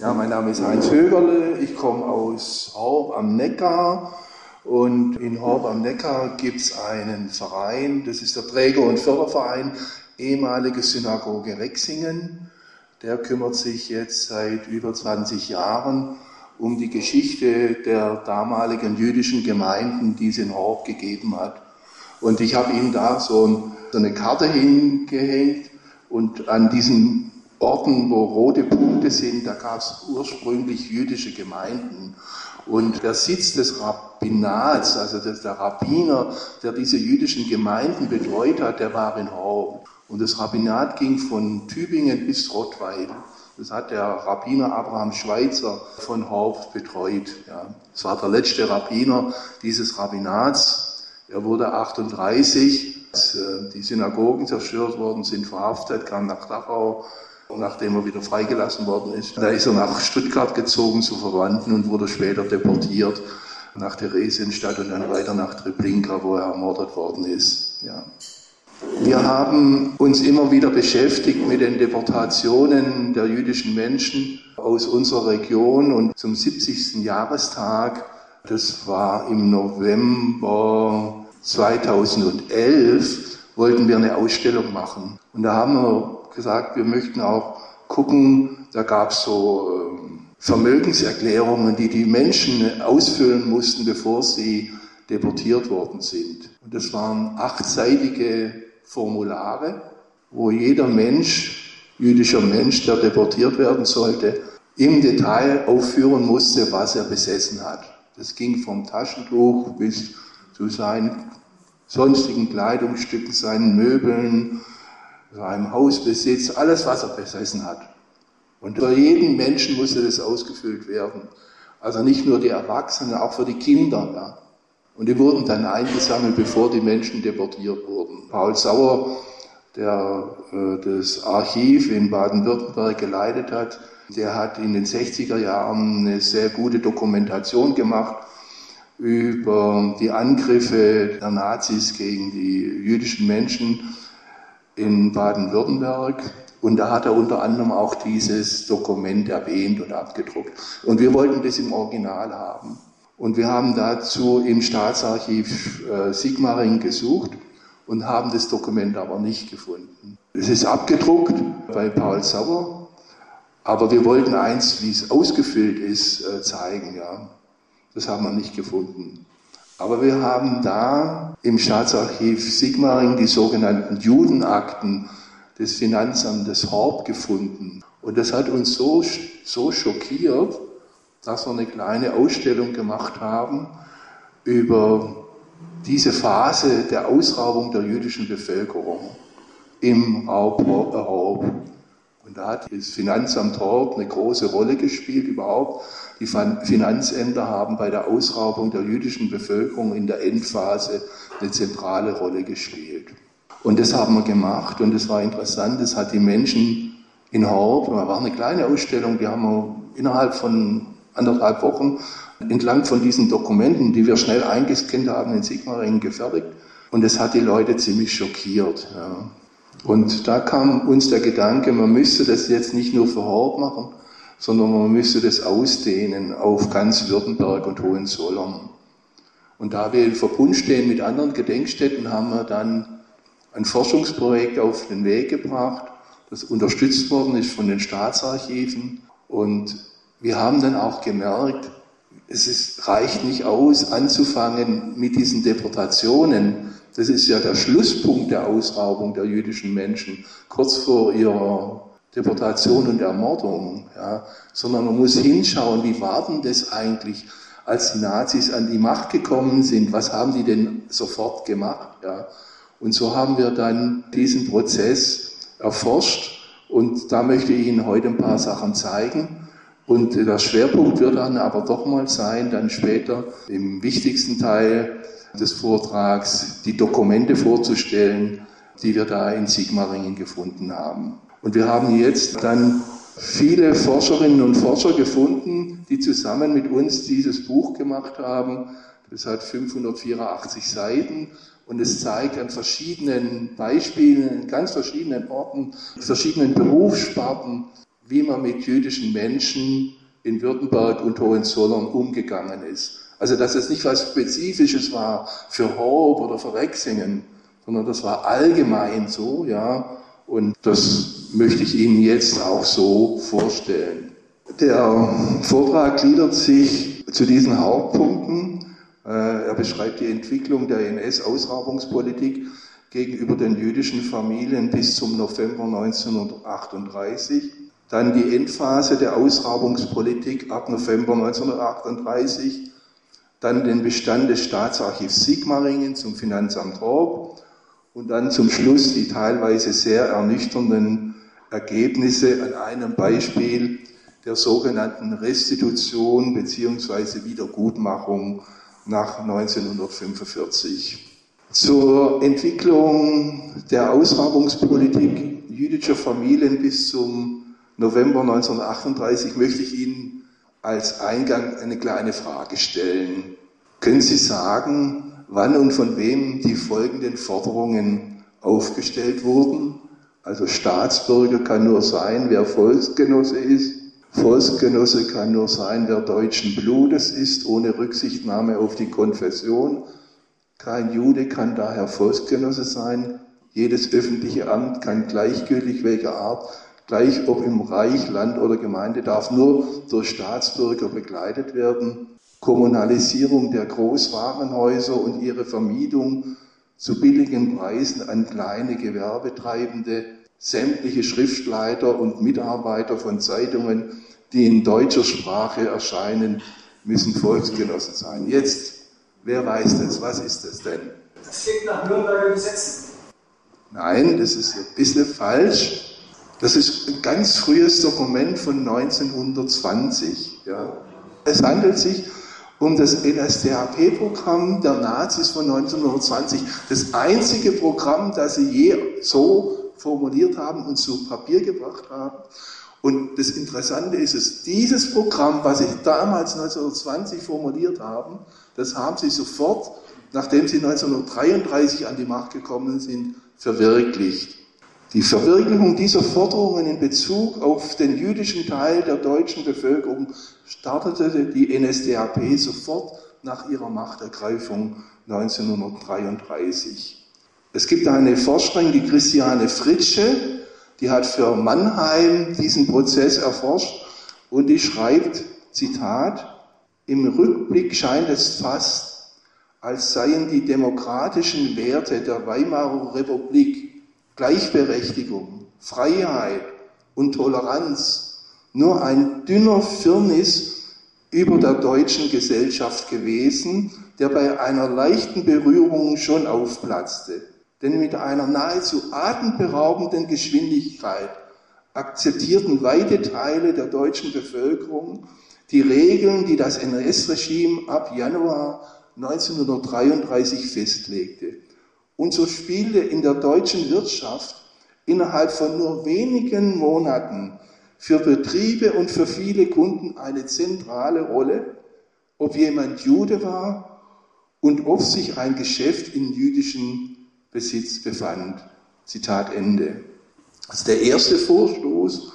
Ja, mein Name ist Heinz Högerle, ich komme aus Horb am Neckar und in Horb am Neckar gibt es einen Verein, das ist der Träger- und Förderverein, ehemalige Synagoge Rexingen. Der kümmert sich jetzt seit über 20 Jahren um die Geschichte der damaligen jüdischen Gemeinden, die es in Horb gegeben hat. Und ich habe ihm da so, eine Karte hingehängt und an diesen Orten, wo rote Punkte sind, da gab es ursprünglich jüdische Gemeinden. Und der Sitz des Rabbinats, also der Rabbiner, der diese jüdischen Gemeinden betreut hat, der war in Horb. Und das Rabbinat ging von Tübingen bis Rottweil. Das hat der Rabbiner Abraham Schweitzer von Horb betreut. Ja. Das war der letzte Rabbiner dieses Rabbinats. Er wurde 38, als äh, die Synagogen zerstört worden sind, verhaftet, kam nach Dachau nachdem er wieder freigelassen worden ist. Da ist er nach Stuttgart gezogen zu Verwandten und wurde später deportiert nach Theresienstadt und dann weiter nach Treblinka, wo er ermordet worden ist. Ja. Wir haben uns immer wieder beschäftigt mit den Deportationen der jüdischen Menschen aus unserer Region und zum 70. Jahrestag, das war im November 2011, wollten wir eine Ausstellung machen. Und da haben wir gesagt, wir möchten auch gucken, da gab es so ähm, Vermögenserklärungen, die die Menschen ausfüllen mussten, bevor sie deportiert worden sind. Und das waren achtseitige Formulare, wo jeder Mensch, jüdischer Mensch, der deportiert werden sollte, im Detail aufführen musste, was er besessen hat. Das ging vom Taschentuch bis zu seinen sonstigen Kleidungsstücken, seinen Möbeln, seinem Hausbesitz, alles, was er besessen hat. Und für jeden Menschen musste das ausgefüllt werden. Also nicht nur die Erwachsenen, auch für die Kinder. Ja. Und die wurden dann eingesammelt, bevor die Menschen deportiert wurden. Paul Sauer, der äh, das Archiv in Baden-Württemberg geleitet hat, der hat in den 60er Jahren eine sehr gute Dokumentation gemacht über die Angriffe der Nazis gegen die jüdischen Menschen in Baden-Württemberg. Und da hat er unter anderem auch dieses Dokument erwähnt und abgedruckt. Und wir wollten das im Original haben. Und wir haben dazu im Staatsarchiv äh, Sigmaring gesucht und haben das Dokument aber nicht gefunden. Es ist abgedruckt bei Paul Sauer, aber wir wollten eins, wie es ausgefüllt ist, äh, zeigen. Ja. Das haben wir nicht gefunden. Aber wir haben da im Staatsarchiv Sigmaring die sogenannten Judenakten des Finanzamtes Horb gefunden. Und das hat uns so, so schockiert, dass wir eine kleine Ausstellung gemacht haben über diese Phase der Ausraubung der jüdischen Bevölkerung im Raub Horb. Und da hat das Finanzamt Horb eine große Rolle gespielt überhaupt. Die Finanzämter haben bei der Ausraubung der jüdischen Bevölkerung in der Endphase eine zentrale Rolle gespielt. Und das haben wir gemacht und es war interessant. Das hat die Menschen in Horb, da war eine kleine Ausstellung, die haben wir innerhalb von anderthalb Wochen entlang von diesen Dokumenten, die wir schnell eingescannt haben, in Sigmaringen gefertigt. Und das hat die Leute ziemlich schockiert. Ja. Und da kam uns der Gedanke, man müsste das jetzt nicht nur für Horb machen, sondern man müsste das ausdehnen auf ganz Württemberg und Hohenzollern. Und da wir in Verbund stehen mit anderen Gedenkstätten, haben wir dann ein Forschungsprojekt auf den Weg gebracht, das unterstützt worden ist von den Staatsarchiven. Und wir haben dann auch gemerkt, es ist, reicht nicht aus, anzufangen mit diesen Deportationen. Das ist ja der Schlusspunkt der Ausraubung der jüdischen Menschen kurz vor ihrer Deportation und Ermordung, ja, sondern man muss hinschauen, wie war denn das eigentlich, als die Nazis an die Macht gekommen sind, was haben die denn sofort gemacht, ja. Und so haben wir dann diesen Prozess erforscht und da möchte ich Ihnen heute ein paar Sachen zeigen. Und der Schwerpunkt wird dann aber doch mal sein, dann später im wichtigsten Teil des Vortrags die Dokumente vorzustellen, die wir da in Sigmaringen gefunden haben. Und wir haben jetzt dann viele Forscherinnen und Forscher gefunden, die zusammen mit uns dieses Buch gemacht haben. Das hat 584 Seiten und es zeigt an verschiedenen Beispielen, ganz verschiedenen Orten, verschiedenen Berufssparten, wie man mit jüdischen Menschen in Württemberg und Hohenzollern umgegangen ist. Also dass es nicht was Spezifisches war für Horb oder für Rexingen, sondern das war allgemein so, ja. Und das möchte ich Ihnen jetzt auch so vorstellen. Der Vortrag gliedert sich zu diesen Hauptpunkten. Äh, er beschreibt die Entwicklung der NS-Ausrabungspolitik gegenüber den jüdischen Familien bis zum November 1938. Dann die Endphase der Ausrabungspolitik ab November 1938. Dann den Bestand des Staatsarchivs Sigmaringen zum Finanzamt Horb. Und dann zum Schluss die teilweise sehr ernüchternden Ergebnisse an einem Beispiel der sogenannten Restitution bzw. Wiedergutmachung nach 1945. Zur Entwicklung der Ausrabungspolitik jüdischer Familien bis zum November 1938 möchte ich Ihnen als Eingang eine kleine Frage stellen. Können Sie sagen, wann und von wem die folgenden Forderungen aufgestellt wurden? Also Staatsbürger kann nur sein, wer Volksgenosse ist. Volksgenosse kann nur sein, wer deutschen Blutes ist, ohne Rücksichtnahme auf die Konfession. Kein Jude kann daher Volksgenosse sein. Jedes öffentliche Amt kann gleichgültig welcher Art, gleich ob im Reich, Land oder Gemeinde, darf nur durch Staatsbürger begleitet werden. Kommunalisierung der Großwarenhäuser und ihre Vermietung zu billigen Preisen an kleine Gewerbetreibende, sämtliche Schriftleiter und Mitarbeiter von Zeitungen, die in deutscher Sprache erscheinen, müssen Volksgenossen sein. Jetzt Wer weiß das? Was ist das denn? Das klingt nach Nürnberger Gesetzen. Nein, das ist ein bisschen falsch. Das ist ein ganz frühes Dokument von 1920. Ja. Es handelt sich um das NSDAP-Programm der Nazis von 1920. Das einzige Programm, das sie je so formuliert haben und zu Papier gebracht haben. Und das Interessante ist es, dieses Programm, was sie damals 1920 formuliert haben, das haben sie sofort, nachdem sie 1933 an die Macht gekommen sind, verwirklicht. Die Verwirklichung dieser Forderungen in Bezug auf den jüdischen Teil der deutschen Bevölkerung startete die NSDAP sofort nach ihrer Machtergreifung 1933. Es gibt eine Forscherin, die Christiane Fritsche, die hat für Mannheim diesen Prozess erforscht und die schreibt, Zitat, im Rückblick scheint es fast, als seien die demokratischen Werte der Weimarer Republik, Gleichberechtigung, Freiheit und Toleranz nur ein dünner Firnis über der deutschen Gesellschaft gewesen, der bei einer leichten Berührung schon aufplatzte. Denn mit einer nahezu atemberaubenden Geschwindigkeit akzeptierten weite Teile der deutschen Bevölkerung die Regeln, die das NS-Regime ab Januar 1933 festlegte. Und so spielte in der deutschen Wirtschaft innerhalb von nur wenigen Monaten für Betriebe und für viele Kunden eine zentrale Rolle, ob jemand Jude war und ob sich ein Geschäft in jüdischen Besitz befand. Zitat Ende. Das ist der erste Vorstoß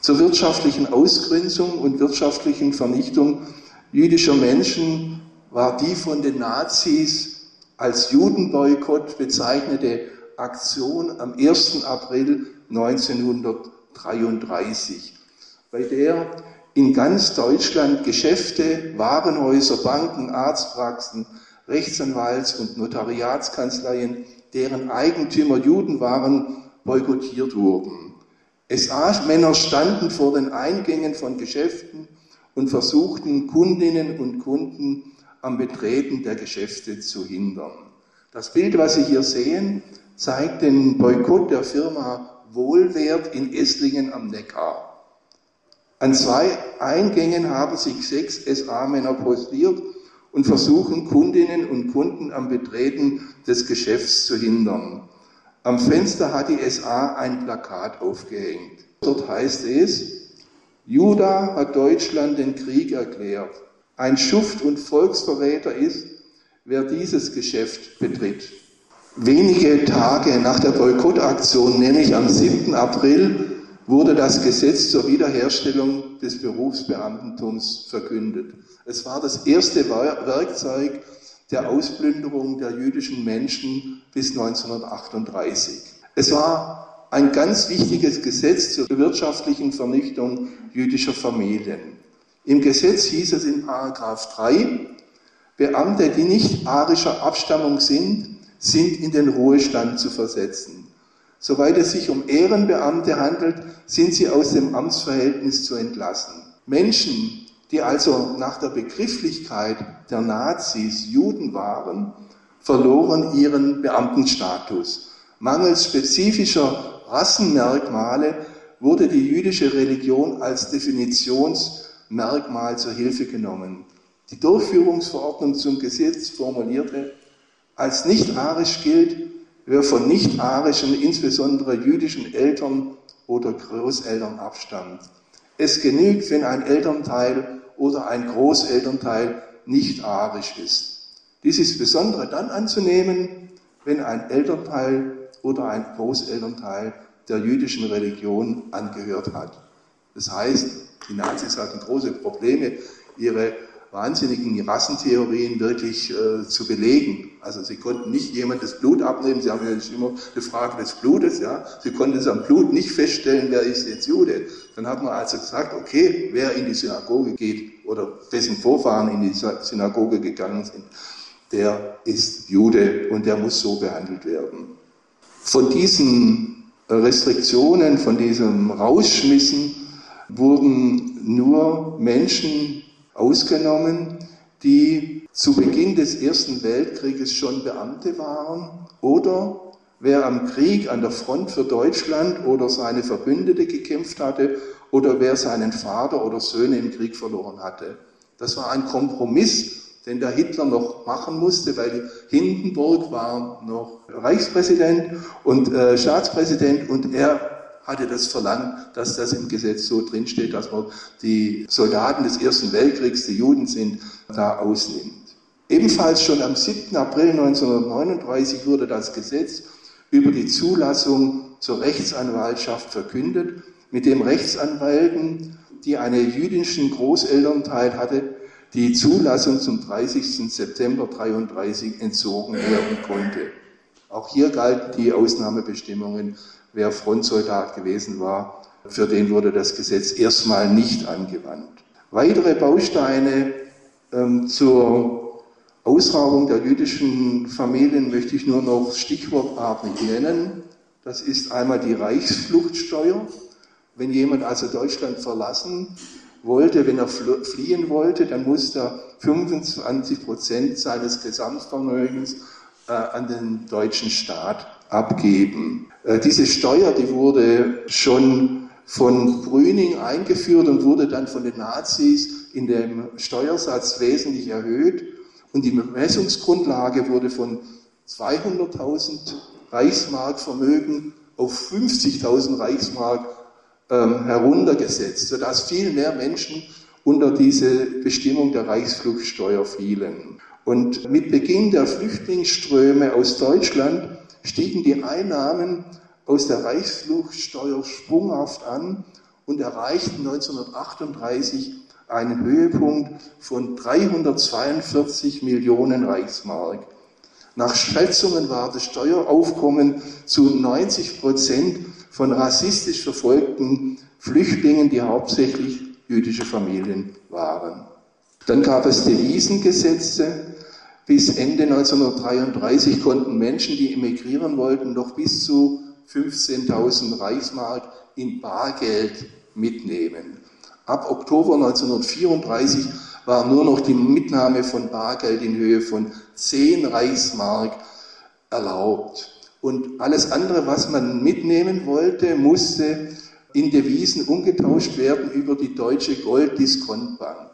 zur wirtschaftlichen Ausgrenzung und wirtschaftlichen Vernichtung jüdischer Menschen war die von den Nazis als Judenboykott bezeichnete Aktion am 1. April 1933, bei der in ganz Deutschland Geschäfte, Warenhäuser, Banken, Arztpraxen, Rechtsanwalts- und Notariatskanzleien deren Eigentümer Juden waren, boykottiert wurden. SA-Männer standen vor den Eingängen von Geschäften und versuchten Kundinnen und Kunden am Betreten der Geschäfte zu hindern. Das Bild, was Sie hier sehen, zeigt den Boykott der Firma Wohlwert in Esslingen am Neckar. An zwei Eingängen haben sich sechs SA-Männer postiert und versuchen Kundinnen und Kunden am Betreten des Geschäfts zu hindern. Am Fenster hat die SA ein Plakat aufgehängt. Dort heißt es, Juda hat Deutschland den Krieg erklärt. Ein Schuft und Volksverräter ist, wer dieses Geschäft betritt. Wenige Tage nach der Boykottaktion, nämlich am 7. April, wurde das Gesetz zur Wiederherstellung des Berufsbeamtentums verkündet. Es war das erste Werkzeug der Ausplünderung der jüdischen Menschen bis 1938. Es war ein ganz wichtiges Gesetz zur wirtschaftlichen Vernichtung jüdischer Familien. Im Gesetz hieß es in Paragraph 3, Beamte, die nicht arischer Abstammung sind, sind in den Ruhestand zu versetzen. Soweit es sich um Ehrenbeamte handelt, sind sie aus dem Amtsverhältnis zu entlassen. Menschen, die also nach der Begrifflichkeit der Nazis Juden waren, verloren ihren Beamtenstatus. Mangels spezifischer Rassenmerkmale wurde die jüdische Religion als Definitionsmerkmal zur Hilfe genommen. Die Durchführungsverordnung zum Gesetz formulierte, als nicht arisch gilt, wer von nicht-arischen, insbesondere jüdischen Eltern oder Großeltern abstammt. Es genügt, wenn ein Elternteil oder ein Großelternteil nicht arisch ist. Dies ist besonders dann anzunehmen, wenn ein Elternteil oder ein Großelternteil der jüdischen Religion angehört hat. Das heißt, die Nazis hatten große Probleme, ihre wahnsinnigen Rassentheorien wirklich äh, zu belegen. Also sie konnten nicht jemand das Blut abnehmen, sie haben ja immer eine Frage des Blutes, ja. Sie konnten es am Blut nicht feststellen, wer ist jetzt Jude. Dann hat man also gesagt, okay, wer in die Synagoge geht oder dessen Vorfahren in die Synagoge gegangen sind, der ist Jude und der muss so behandelt werden. Von diesen Restriktionen, von diesem Rausschmissen wurden nur Menschen ausgenommen, die zu Beginn des Ersten Weltkrieges schon Beamte waren oder wer am Krieg an der Front für Deutschland oder seine Verbündete gekämpft hatte oder wer seinen Vater oder Söhne im Krieg verloren hatte. Das war ein Kompromiss, den der Hitler noch machen musste, weil Hindenburg war noch Reichspräsident und äh, Staatspräsident und er hatte das verlangt, dass das im Gesetz so drinsteht, dass man die Soldaten des Ersten Weltkriegs, die Juden sind, da ausnimmt. Ebenfalls schon am 7. April 1939 wurde das Gesetz über die Zulassung zur Rechtsanwaltschaft verkündet, mit dem Rechtsanwälten, die einen jüdischen Großelternteil hatte, die Zulassung zum 30. September 1933 entzogen werden konnte. Auch hier galten die Ausnahmebestimmungen wer Frontsoldat gewesen war, für den wurde das Gesetz erstmal nicht angewandt. Weitere Bausteine ähm, zur Ausrabung der jüdischen Familien möchte ich nur noch stichwortartig nennen. Das ist einmal die Reichsfluchtsteuer. Wenn jemand also Deutschland verlassen wollte, wenn er fliehen wollte, dann musste er 25 Prozent seines Gesamtvermögens äh, an den deutschen Staat abgeben. Äh, diese Steuer, die wurde schon von Brüning eingeführt und wurde dann von den Nazis in dem Steuersatz wesentlich erhöht. Und die Messungsgrundlage wurde von 200.000 Reichsmark Vermögen auf 50.000 Reichsmark ähm, heruntergesetzt, sodass viel mehr Menschen unter diese Bestimmung der Reichsfluchtsteuer fielen. Und mit Beginn der Flüchtlingsströme aus Deutschland stiegen die Einnahmen aus der Reichsfluchtsteuer sprunghaft an und erreichten 1938 einen Höhepunkt von 342 Millionen Reichsmark. Nach Schätzungen war das Steueraufkommen zu 90 Prozent von rassistisch verfolgten Flüchtlingen, die hauptsächlich jüdische Familien waren. Dann gab es Devisengesetze, bis Ende 1933 konnten Menschen, die emigrieren wollten, noch bis zu 15.000 Reichsmark in Bargeld mitnehmen. Ab Oktober 1934 war nur noch die Mitnahme von Bargeld in Höhe von 10 Reichsmark erlaubt. Und alles andere, was man mitnehmen wollte, musste in Devisen umgetauscht werden über die Deutsche Golddiskontbank.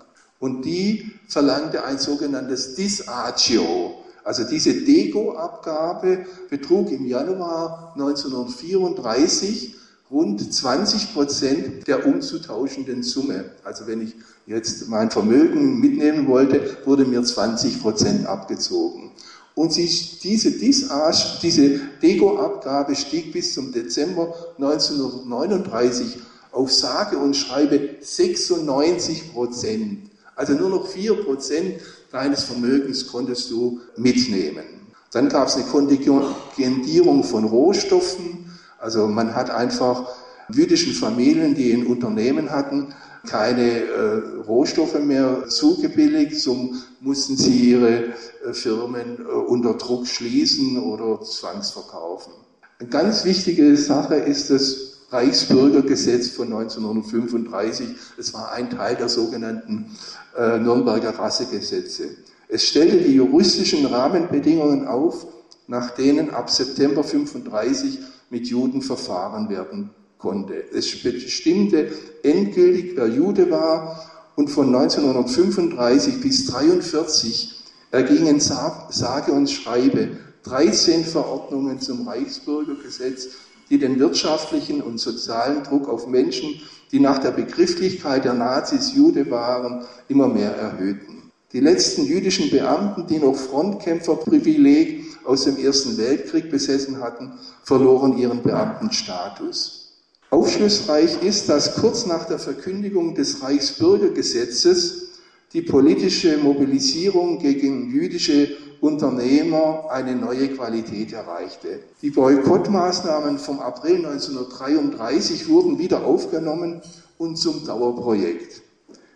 Und die verlangte ein sogenanntes Disagio. Also diese Dego-Abgabe betrug im Januar 1934 rund 20 Prozent der umzutauschenden Summe. Also wenn ich jetzt mein Vermögen mitnehmen wollte, wurde mir 20 Prozent abgezogen. Und diese, diese Deko-Abgabe stieg bis zum Dezember 1939 auf sage und schreibe 96 Prozent. Also nur noch 4 Prozent deines Vermögens konntest du mitnehmen. Dann gab es eine Kontingentierung von Rohstoffen. Also man hat einfach jüdischen Familien, die ein Unternehmen hatten, keine äh, Rohstoffe mehr zugebilligt, so mussten sie ihre äh, Firmen äh, unter Druck schließen oder zwangsverkaufen. Eine ganz wichtige Sache ist das Reichsbürgergesetz von 1935. Es war ein Teil der sogenannten äh, Nürnberger Rassegesetze. Es stellte die juristischen Rahmenbedingungen auf, nach denen ab September 1935 mit Juden verfahren werden konnte. Es bestimmte endgültig, wer Jude war und von 1935 bis 1943 ergingen sage und schreibe 13 Verordnungen zum Reichsbürgergesetz, die den wirtschaftlichen und sozialen Druck auf Menschen, die nach der Begrifflichkeit der Nazis Jude waren, immer mehr erhöhten. Die letzten jüdischen Beamten, die noch Frontkämpferprivileg aus dem Ersten Weltkrieg besessen hatten, verloren ihren Beamtenstatus. Aufschlussreich ist, dass kurz nach der Verkündigung des Reichsbürgergesetzes die politische Mobilisierung gegen jüdische Unternehmer eine neue Qualität erreichte. Die Boykottmaßnahmen vom April 1933 wurden wieder aufgenommen und zum Dauerprojekt.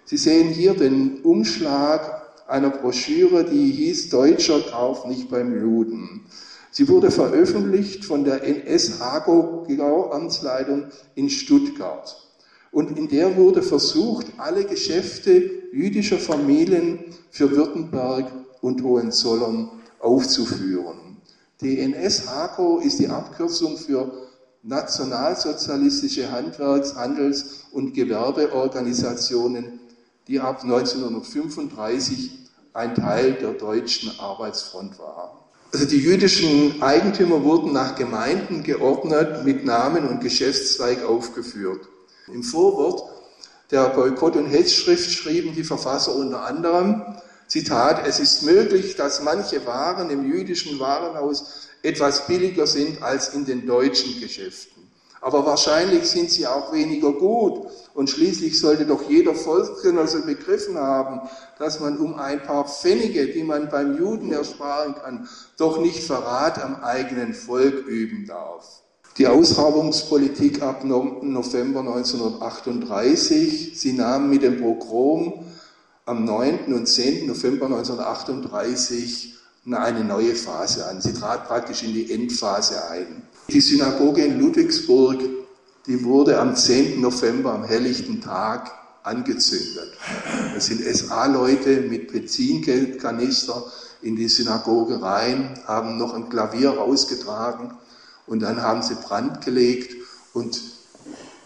Sie sehen hier den Umschlag einer Broschüre, die hieß Deutscher Kauf nicht beim Juden. Sie wurde veröffentlicht von der NS-Hago-Amtsleitung in Stuttgart. Und in der wurde versucht, alle Geschäfte jüdischer Familien für Württemberg und Hohenzollern aufzuführen. Die NS-Hago ist die Abkürzung für nationalsozialistische Handwerks-, Handels- und Gewerbeorganisationen, die ab 1935 ein Teil der deutschen Arbeitsfront war. Also die jüdischen Eigentümer wurden nach Gemeinden geordnet, mit Namen und Geschäftszweig aufgeführt. Im Vorwort der Boykott- und Hetzschrift schrieben die Verfasser unter anderem, Zitat, es ist möglich, dass manche Waren im jüdischen Warenhaus etwas billiger sind als in den deutschen Geschäften. Aber wahrscheinlich sind sie auch weniger gut. Und schließlich sollte doch jeder Volksgenosse begriffen haben, dass man um ein paar Pfennige, die man beim Juden ersparen kann, doch nicht Verrat am eigenen Volk üben darf. Die Ausrabungspolitik ab November 1938, sie nahm mit dem Pogrom am 9. und 10. November 1938 eine neue Phase an. Sie trat praktisch in die Endphase ein. Die Synagoge in Ludwigsburg, die wurde am 10. November, am helllichten Tag, angezündet. Es sind SA-Leute mit Benzinkanister in die Synagoge rein, haben noch ein Klavier rausgetragen und dann haben sie Brand gelegt und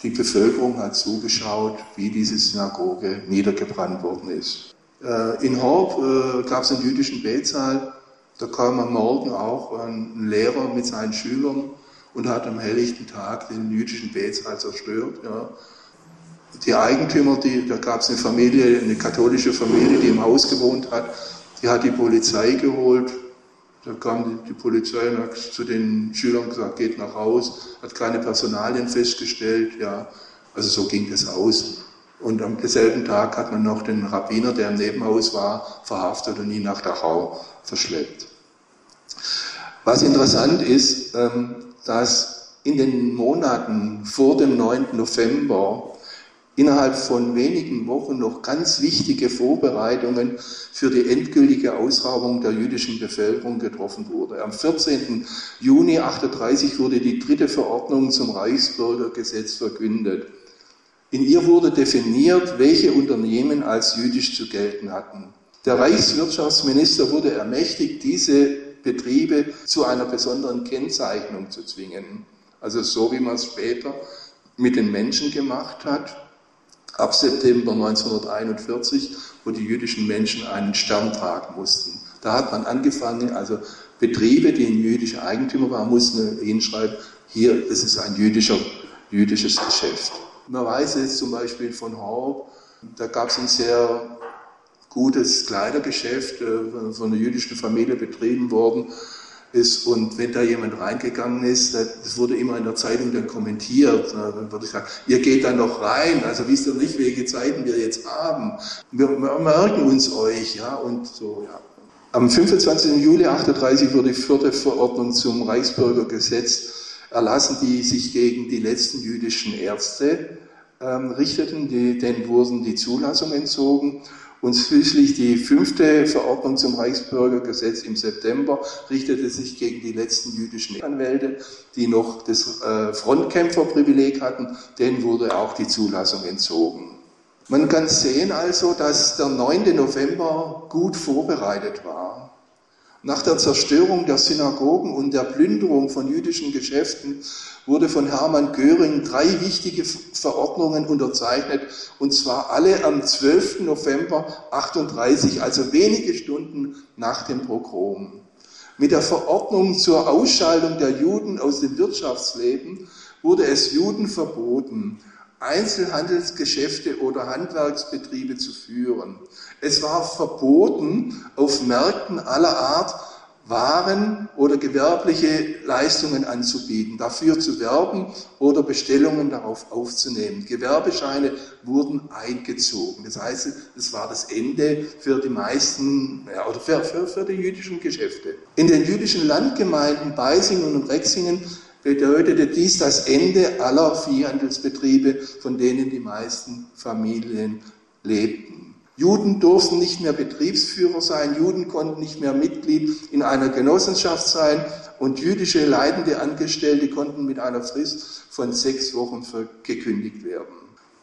die Bevölkerung hat zugeschaut, wie diese Synagoge niedergebrannt worden ist. Äh, in Horb äh, gab es einen jüdischen Betsaal, da kam am Morgen auch ein Lehrer mit seinen Schülern und hat am helllichten Tag den jüdischen Betsaal zerstört. Ja. Die Eigentümer, die, da gab es eine Familie, eine katholische Familie, die im Haus gewohnt hat, die hat die Polizei geholt. Da kam die, die Polizei und hat zu den Schülern gesagt, geht nach Haus, hat keine Personalien festgestellt. Ja. Also so ging das aus. Und am selben Tag hat man noch den Rabbiner, der im Nebenhaus war, verhaftet und ihn nach Dachau verschleppt. Was interessant ist, ähm, dass in den Monaten vor dem 9. November innerhalb von wenigen Wochen noch ganz wichtige Vorbereitungen für die endgültige Ausrabung der jüdischen Bevölkerung getroffen wurde. Am 14. Juni 1938 wurde die dritte Verordnung zum Reichsbürgergesetz verkündet. In ihr wurde definiert, welche Unternehmen als jüdisch zu gelten hatten. Der Reichswirtschaftsminister wurde ermächtigt, diese Betriebe zu einer besonderen Kennzeichnung zu zwingen. Also so wie man es später mit den Menschen gemacht hat, ab September 1941, wo die jüdischen Menschen einen Stern tragen mussten. Da hat man angefangen, also Betriebe, die in jüdische Eigentümer waren, mussten hinschreiben, hier, ist ein jüdischer, jüdisches Geschäft. Man weiß jetzt zum Beispiel von Horb, da gab es ein sehr gutes Kleidergeschäft äh, von einer jüdischen Familie betrieben worden ist. Und wenn da jemand reingegangen ist, das wurde immer in der Zeitung dann kommentiert. Dann würde ich sagen, ihr geht da noch rein. Also wisst ihr nicht, welche Zeiten wir jetzt haben. Wir merken uns euch, ja, und so, ja. Am 25. Juli 38 wurde die vierte Verordnung zum Reichsbürgergesetz erlassen, die sich gegen die letzten jüdischen Ärzte ähm, richteten. Die, denen wurden die Zulassung entzogen. Und schließlich die fünfte Verordnung zum Reichsbürgergesetz im September richtete sich gegen die letzten jüdischen Anwälte, die noch das äh, Frontkämpferprivileg hatten. Denen wurde auch die Zulassung entzogen. Man kann sehen also, dass der 9. November gut vorbereitet war. Nach der Zerstörung der Synagogen und der Plünderung von jüdischen Geschäften wurde von Hermann Göring drei wichtige Verordnungen unterzeichnet, und zwar alle am 12. November 38, also wenige Stunden nach dem Pogrom. Mit der Verordnung zur Ausschaltung der Juden aus dem Wirtschaftsleben wurde es Juden verboten, Einzelhandelsgeschäfte oder Handwerksbetriebe zu führen. Es war verboten, auf Märkten aller Art waren oder gewerbliche Leistungen anzubieten, dafür zu werben oder Bestellungen darauf aufzunehmen. Gewerbescheine wurden eingezogen. Das heißt, es war das Ende für die meisten ja, oder für, für, für die jüdischen Geschäfte. In den jüdischen Landgemeinden Beisingen und Rexingen bedeutete dies das Ende aller Viehhandelsbetriebe, von denen die meisten Familien lebten. Juden durften nicht mehr Betriebsführer sein, Juden konnten nicht mehr Mitglied in einer Genossenschaft sein und jüdische leitende Angestellte konnten mit einer Frist von sechs Wochen gekündigt werden.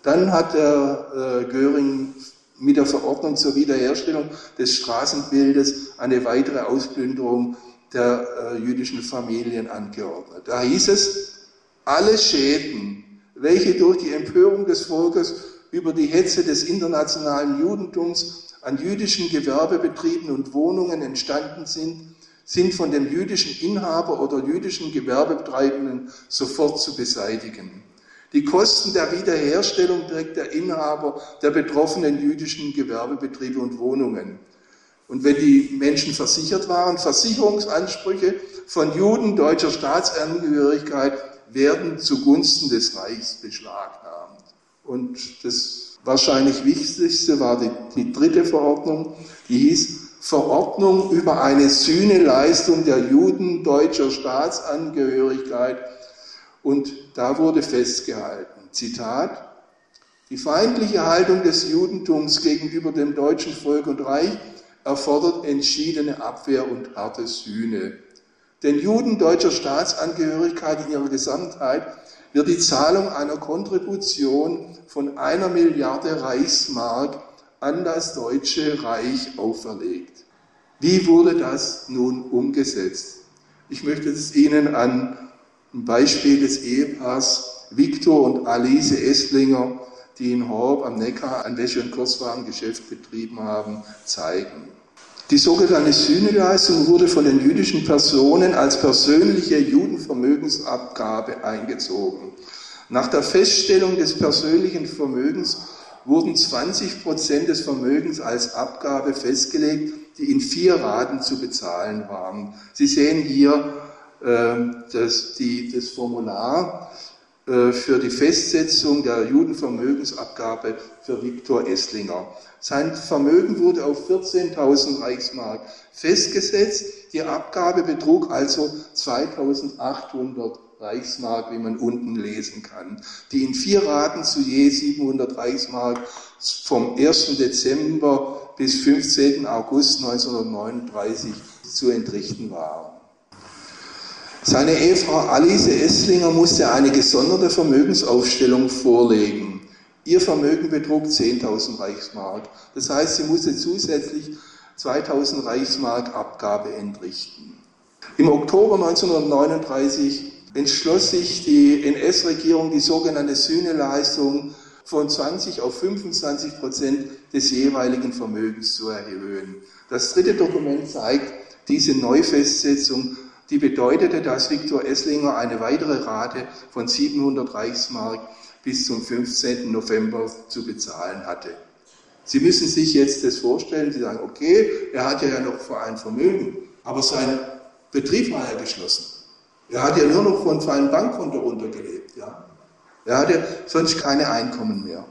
Dann hat der äh, Göring mit der Verordnung zur Wiederherstellung des Straßenbildes eine weitere Ausplünderung der äh, jüdischen Familien angeordnet. Da hieß es, alle Schäden, welche durch die Empörung des Volkes über die Hetze des internationalen Judentums an jüdischen Gewerbebetrieben und Wohnungen entstanden sind, sind von dem jüdischen Inhaber oder jüdischen Gewerbetreibenden sofort zu beseitigen. Die Kosten der Wiederherstellung trägt der Inhaber der betroffenen jüdischen Gewerbebetriebe und Wohnungen. Und wenn die Menschen versichert waren, Versicherungsansprüche von Juden deutscher Staatsangehörigkeit werden zugunsten des Reichs beschlagnahmt. Und das wahrscheinlich Wichtigste war die, die dritte Verordnung, die hieß Verordnung über eine Sühneleistung der Juden deutscher Staatsangehörigkeit. Und da wurde festgehalten, Zitat, die feindliche Haltung des Judentums gegenüber dem deutschen Volk und Reich erfordert entschiedene Abwehr und harte Sühne. Den Juden deutscher Staatsangehörigkeit in ihrer Gesamtheit wird die Zahlung einer Kontribution von einer Milliarde Reichsmark an das Deutsche Reich auferlegt. Wie wurde das nun umgesetzt? Ich möchte es Ihnen an einem Beispiel des Ehepaars Viktor und Alice Esslinger die in Horb am Neckar ein Wäsche- und Kurswarengeschäft betrieben haben, zeigen. Die sogenannte Sühneleistung wurde von den jüdischen Personen als persönliche Judenvermögensabgabe eingezogen. Nach der Feststellung des persönlichen Vermögens wurden 20 Prozent des Vermögens als Abgabe festgelegt, die in vier Raten zu bezahlen waren. Sie sehen hier äh, das, die, das Formular. Äh, für die Festsetzung der Judenvermögensabgabe für Viktor Esslinger. Sein Vermögen wurde auf 14.000 Reichsmark festgesetzt. Die Abgabe betrug also 2.800 Reichsmark, wie man unten lesen kann, die in vier Raten zu je 700 Reichsmark vom 1. Dezember bis 15. August 1939 zu entrichten waren. Seine Ehefrau Alice Esslinger musste eine gesonderte Vermögensaufstellung vorlegen. Ihr Vermögen betrug 10.000 Reichsmark. Das heißt, sie musste zusätzlich 2.000 Reichsmark Abgabe entrichten. Im Oktober 1939 entschloss sich die NS-Regierung, die sogenannte Sühneleistung von 20 auf 25 Prozent des jeweiligen Vermögens zu erhöhen. Das dritte Dokument zeigt diese Neufestsetzung die bedeutete, dass Viktor Esslinger eine weitere Rate von 700 Reichsmark bis zum 15. November zu bezahlen hatte. Sie müssen sich jetzt das vorstellen, Sie sagen, okay, er hat ja noch vor ein Vermögen, aber sein Betrieb war ja geschlossen. Er hat ja nur noch von seinem Bankkonto runtergelebt. Ja. Er hatte sonst keine Einkommen mehr.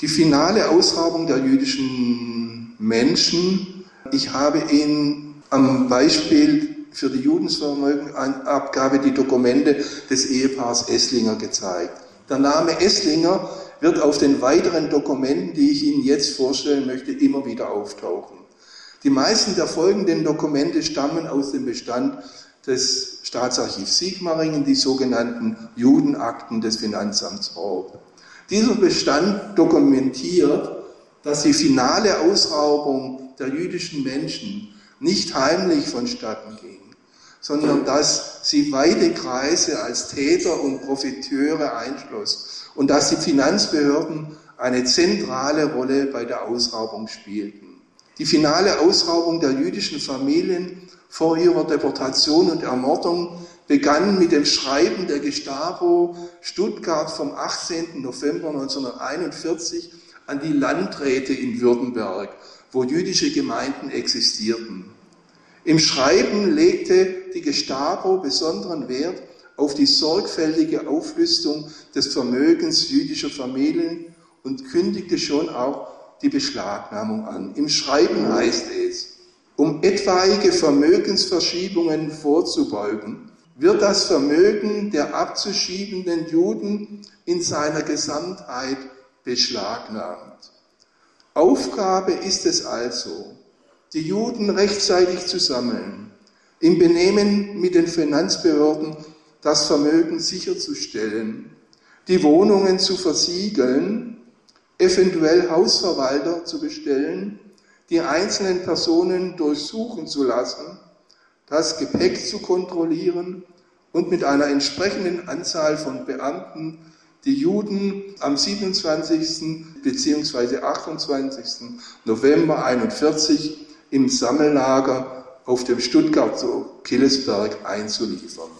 Die finale Ausrabung der jüdischen Menschen, ich habe Ihnen am Beispiel für die Judensvermögenabgabe die Dokumente des Ehepaars Esslinger gezeigt. Der Name Esslinger wird auf den weiteren Dokumenten, die ich Ihnen jetzt vorstellen möchte, immer wieder auftauchen. Die meisten der folgenden Dokumente stammen aus dem Bestand des Staatsarchivs Sigmaringen, die sogenannten Judenakten des Finanzamts Raub. Dieser Bestand dokumentiert, dass die finale Ausraubung der jüdischen Menschen nicht heimlich vonstatten ging, sondern dass sie weite Kreise als Täter und Profiteure einschloss und dass die Finanzbehörden eine zentrale Rolle bei der Ausraubung spielten. Die finale Ausraubung der jüdischen Familien vor ihrer Deportation und Ermordung begann mit dem Schreiben der Gestapo Stuttgart vom 18. November 1941 an die Landräte in Württemberg, wo jüdische Gemeinden existierten. Im Schreiben legte die Gestapo besonderen Wert auf die sorgfältige Auflistung des Vermögens jüdischer Familien und kündigte schon auch die Beschlagnahmung an. Im Schreiben heißt es, um etwaige Vermögensverschiebungen vorzubeugen, wird das Vermögen der abzuschiebenden Juden in seiner Gesamtheit beschlagnahmt. Aufgabe ist es also, die Juden rechtzeitig zu sammeln, im Benehmen mit den Finanzbehörden das Vermögen sicherzustellen, die Wohnungen zu versiegeln, eventuell Hausverwalter zu bestellen, die einzelnen Personen durchsuchen zu lassen, das Gepäck zu kontrollieren und mit einer entsprechenden Anzahl von Beamten die Juden am 27. bzw. 28. November 1941 im Sammellager auf dem Stuttgarter Killesberg einzuliefern.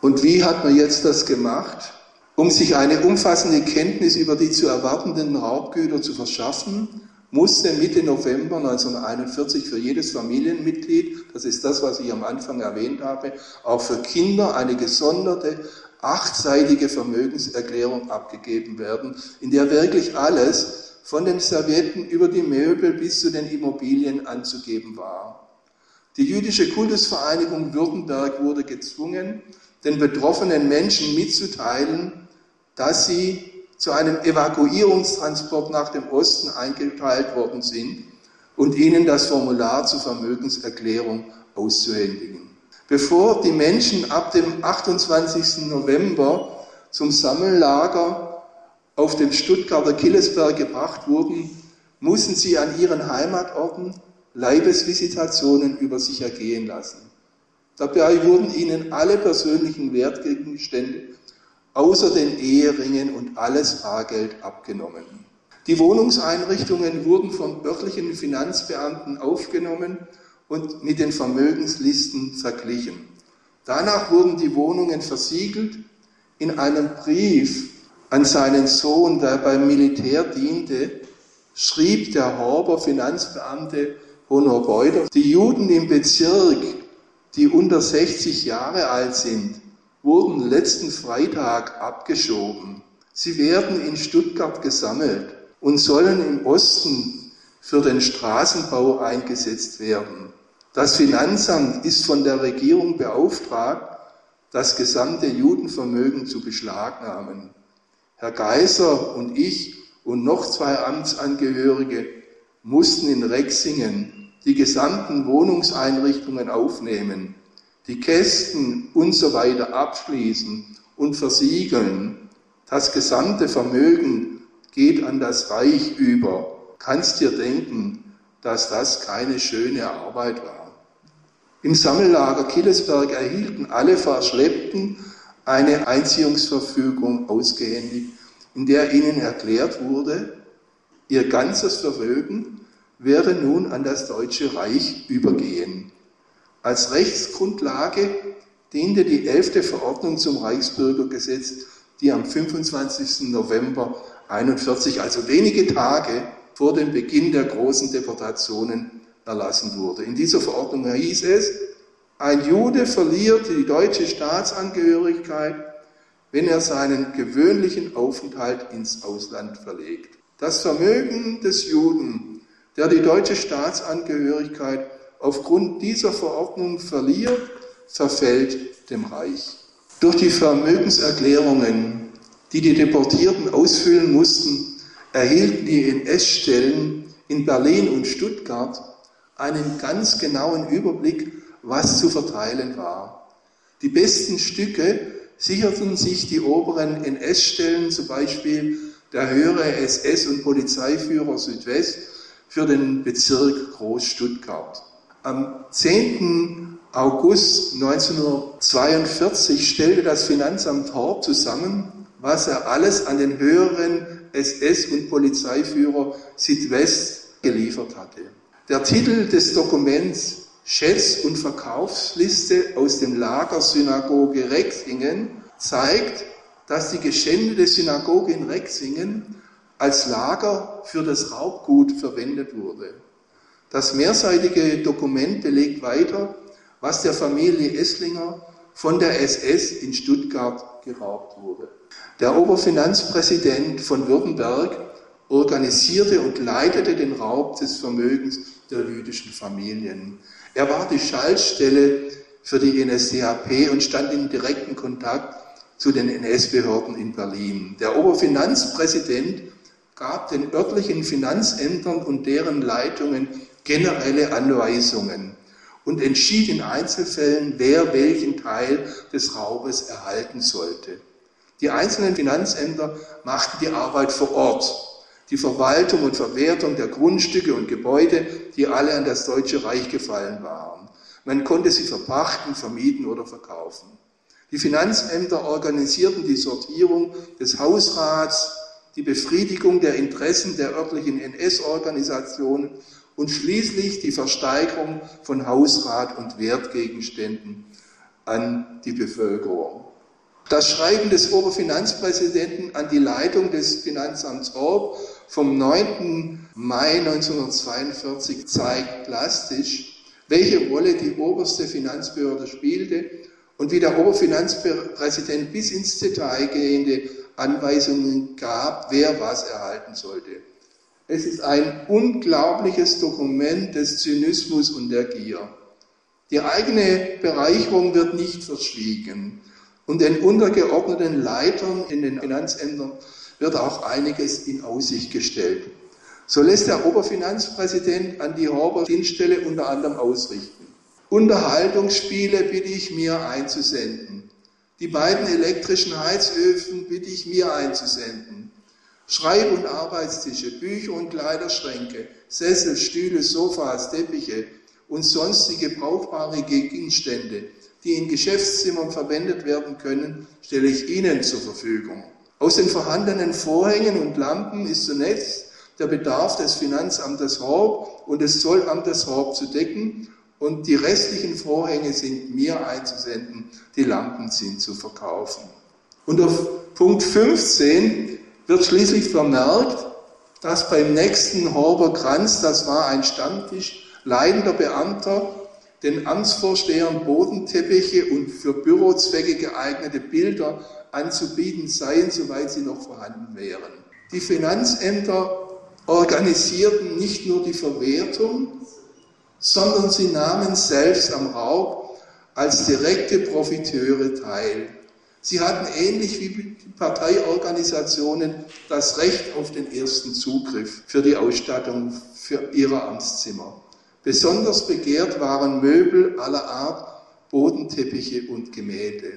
Und wie hat man jetzt das gemacht? Um sich eine umfassende Kenntnis über die zu erwartenden Raubgüter zu verschaffen, musste Mitte November 1941 für jedes Familienmitglied, das ist das, was ich am Anfang erwähnt habe, auch für Kinder eine gesonderte achtseitige Vermögenserklärung abgegeben werden, in der wirklich alles von den Servietten über die Möbel bis zu den Immobilien anzugeben war. Die jüdische Kultusvereinigung Württemberg wurde gezwungen, den betroffenen Menschen mitzuteilen, dass sie zu einem Evakuierungstransport nach dem Osten eingeteilt worden sind und ihnen das Formular zur Vermögenserklärung auszuhändigen. Bevor die Menschen ab dem 28. November zum Sammellager auf dem Stuttgarter Killesberg gebracht wurden, mussten sie an ihren Heimatorten Leibesvisitationen über sich ergehen lassen. Dabei wurden ihnen alle persönlichen Wertgegenstände außer den Eheringen und alles Fahrgeld abgenommen. Die Wohnungseinrichtungen wurden von örtlichen Finanzbeamten aufgenommen und mit den Vermögenslisten verglichen. Danach wurden die Wohnungen versiegelt. In einem Brief an seinen Sohn, der beim Militär diente, schrieb der Horber Finanzbeamte Honor Beuter, die Juden im Bezirk die unter 60 Jahre alt sind, wurden letzten Freitag abgeschoben. Sie werden in Stuttgart gesammelt und sollen im Osten für den Straßenbau eingesetzt werden. Das Finanzamt ist von der Regierung beauftragt, das gesamte Judenvermögen zu beschlagnahmen. Herr Geiser und ich und noch zwei Amtsangehörige mussten in Rexingen die gesamten Wohnungseinrichtungen aufnehmen, die Kästen und so weiter abschließen und versiegeln. Das gesamte Vermögen geht an das Reich über. Kannst dir denken, dass das keine schöne Arbeit war. Im Sammellager Killesberg erhielten alle Verschleppten eine Einziehungsverfügung ausgehändigt, in der ihnen erklärt wurde, ihr ganzes Vermögen wäre nun an das Deutsche Reich übergehen. Als Rechtsgrundlage diente die elfte Verordnung zum Reichsbürgergesetz, die am 25. November 1941, also wenige Tage vor dem Beginn der großen Deportationen erlassen wurde. In dieser Verordnung hieß es, ein Jude verliert die deutsche Staatsangehörigkeit, wenn er seinen gewöhnlichen Aufenthalt ins Ausland verlegt. Das Vermögen des Juden, der die deutsche Staatsangehörigkeit aufgrund dieser Verordnung verliert, verfällt dem Reich. Durch die Vermögenserklärungen, die die Deportierten ausfüllen mussten, erhielten die NS-Stellen in Berlin und Stuttgart einen ganz genauen Überblick, was zu verteilen war. Die besten Stücke sicherten sich die oberen NS-Stellen, zum Beispiel der höhere SS- und Polizeiführer Südwest für den Bezirk Groß-Stuttgart. Am 10. August 1942 stellte das Finanzamt Horb zusammen, was er alles an den höheren SS- und Polizeiführer Südwest geliefert hatte. Der Titel des Dokuments Schätz- und Verkaufsliste aus dem Lager Synagoge Rexingen zeigt, dass die geschändete Synagoge in Rexingen als Lager für das Raubgut verwendet wurde. Das mehrseitige Dokument belegt weiter, was der Familie Esslinger von der SS in Stuttgart geraubt wurde. Der Oberfinanzpräsident von Württemberg organisierte und leitete den Raub des Vermögens der jüdischen Familien. Er war die Schaltstelle für die NSDAP und stand in direkten Kontakt zu den NS-Behörden in Berlin. Der Oberfinanzpräsident gab den örtlichen Finanzämtern und deren Leitungen generelle Anweisungen und entschied in Einzelfällen, wer welchen Teil des Raubes erhalten sollte. Die einzelnen Finanzämter machten die Arbeit vor Ort die Verwaltung und Verwertung der Grundstücke und Gebäude, die alle an das Deutsche Reich gefallen waren. Man konnte sie verpachten, vermieten oder verkaufen. Die Finanzämter organisierten die Sortierung des Hausrats, die Befriedigung der Interessen der örtlichen NS-Organisationen und schließlich die Versteigerung von Hausrat und Wertgegenständen an die Bevölkerung. Das Schreiben des Oberfinanzpräsidenten an die Leitung des Finanzamts Orb vom 9. Mai 1942 zeigt plastisch, welche Rolle die oberste Finanzbehörde spielte und wie der Oberfinanzpräsident bis ins Detail gehende Anweisungen gab, wer was erhalten sollte. Es ist ein unglaubliches Dokument des Zynismus und der Gier. Die eigene Bereicherung wird nicht verschwiegen. Und den untergeordneten Leitern in den Finanzämtern wird auch einiges in Aussicht gestellt. So lässt der Oberfinanzpräsident an die Horber Dienststelle unter anderem ausrichten. Unterhaltungsspiele bitte ich mir einzusenden. Die beiden elektrischen Heizöfen bitte ich mir einzusenden. Schreib- und Arbeitstische, Bücher und Kleiderschränke, Sessel, Stühle, Sofas, Teppiche und sonstige brauchbare Gegenstände, die in Geschäftszimmern verwendet werden können, stelle ich Ihnen zur Verfügung. Aus den vorhandenen Vorhängen und Lampen ist zunächst der Bedarf des Finanzamtes Horb und des Zollamtes Horb zu decken und die restlichen Vorhänge sind mir einzusenden, die Lampen sind zu verkaufen. Und auf Punkt 15 wird schließlich vermerkt, dass beim nächsten Horber Kranz, das war ein Stammtisch, leidender Beamter, den Amtsvorstehern Bodenteppiche und für Bürozwecke geeignete Bilder anzubieten seien, soweit sie noch vorhanden wären. Die Finanzämter organisierten nicht nur die Verwertung, sondern sie nahmen selbst am Raub als direkte Profiteure teil. Sie hatten ähnlich wie Parteiorganisationen das Recht auf den ersten Zugriff für die Ausstattung für ihre Amtszimmer. Besonders begehrt waren Möbel aller Art, Bodenteppiche und Gemälde.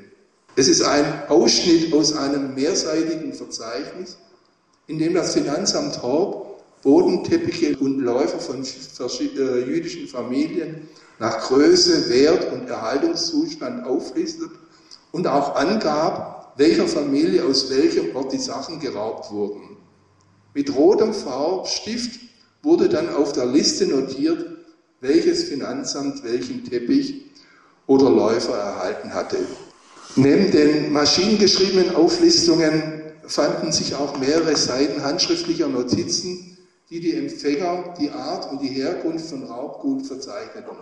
Es ist ein Ausschnitt aus einem mehrseitigen Verzeichnis, in dem das Finanzamt Horb Bodenteppiche und Läufer von äh, jüdischen Familien nach Größe, Wert und Erhaltungszustand auflistet und auch angab, welcher Familie aus welchem Ort die Sachen geraubt wurden. Mit rotem Farbstift wurde dann auf der Liste notiert, welches Finanzamt welchen Teppich oder Läufer erhalten hatte. Neben den maschinengeschriebenen Auflistungen fanden sich auch mehrere Seiten handschriftlicher Notizen, die die Empfänger, die Art und die Herkunft von Raubgut verzeichneten.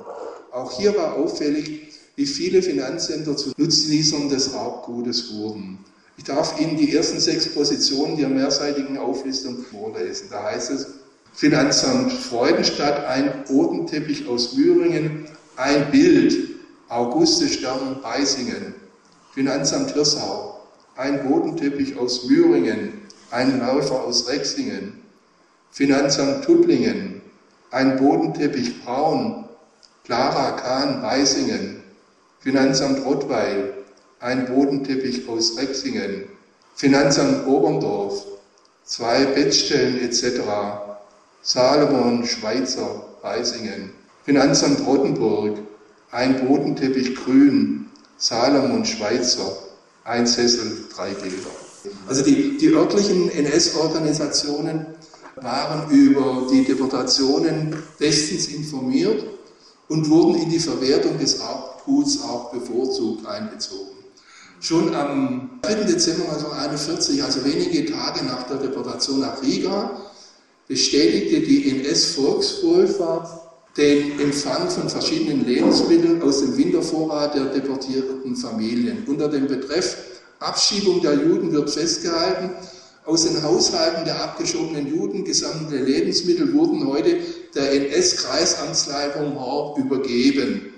Auch hier war auffällig, wie viele Finanzämter zu Nutznießern des Raubgutes wurden. Ich darf Ihnen die ersten sechs Positionen der mehrseitigen Auflistung vorlesen. Da heißt es, Finanzamt Freudenstadt, ein Bodenteppich aus Müringen, ein Bild, Auguste Stern Beisingen. Finanzamt Hirsau, ein Bodenteppich aus Müringen, ein Läufer aus Rexingen. Finanzamt Tuttlingen, ein Bodenteppich Braun, Clara Kahn Beisingen. Finanzamt Rottweil, ein Bodenteppich aus Rexingen. Finanzamt Oberndorf, zwei Bettstellen etc. Salomon Schweizer Beisingen. Finanzamt Rottenburg, ein Bodenteppich grün, Salomon Schweizer, ein Sessel, drei Bilder. Also die, die örtlichen NS-Organisationen waren über die Deportationen bestens informiert und wurden in die Verwertung des Erbguts auch bevorzugt einbezogen. Schon am 3. Dezember 1941, also wenige Tage nach der Deportation nach Riga, bestätigte die NS-Volkswohlfahrt den Empfang von verschiedenen Lebensmitteln aus dem Wintervorrat der deportierten Familien. Unter dem Betreff Abschiebung der Juden wird festgehalten, aus den Haushalten der abgeschobenen Juden gesammelte Lebensmittel wurden heute der NS-Kreisamtsleitung Horb übergeben.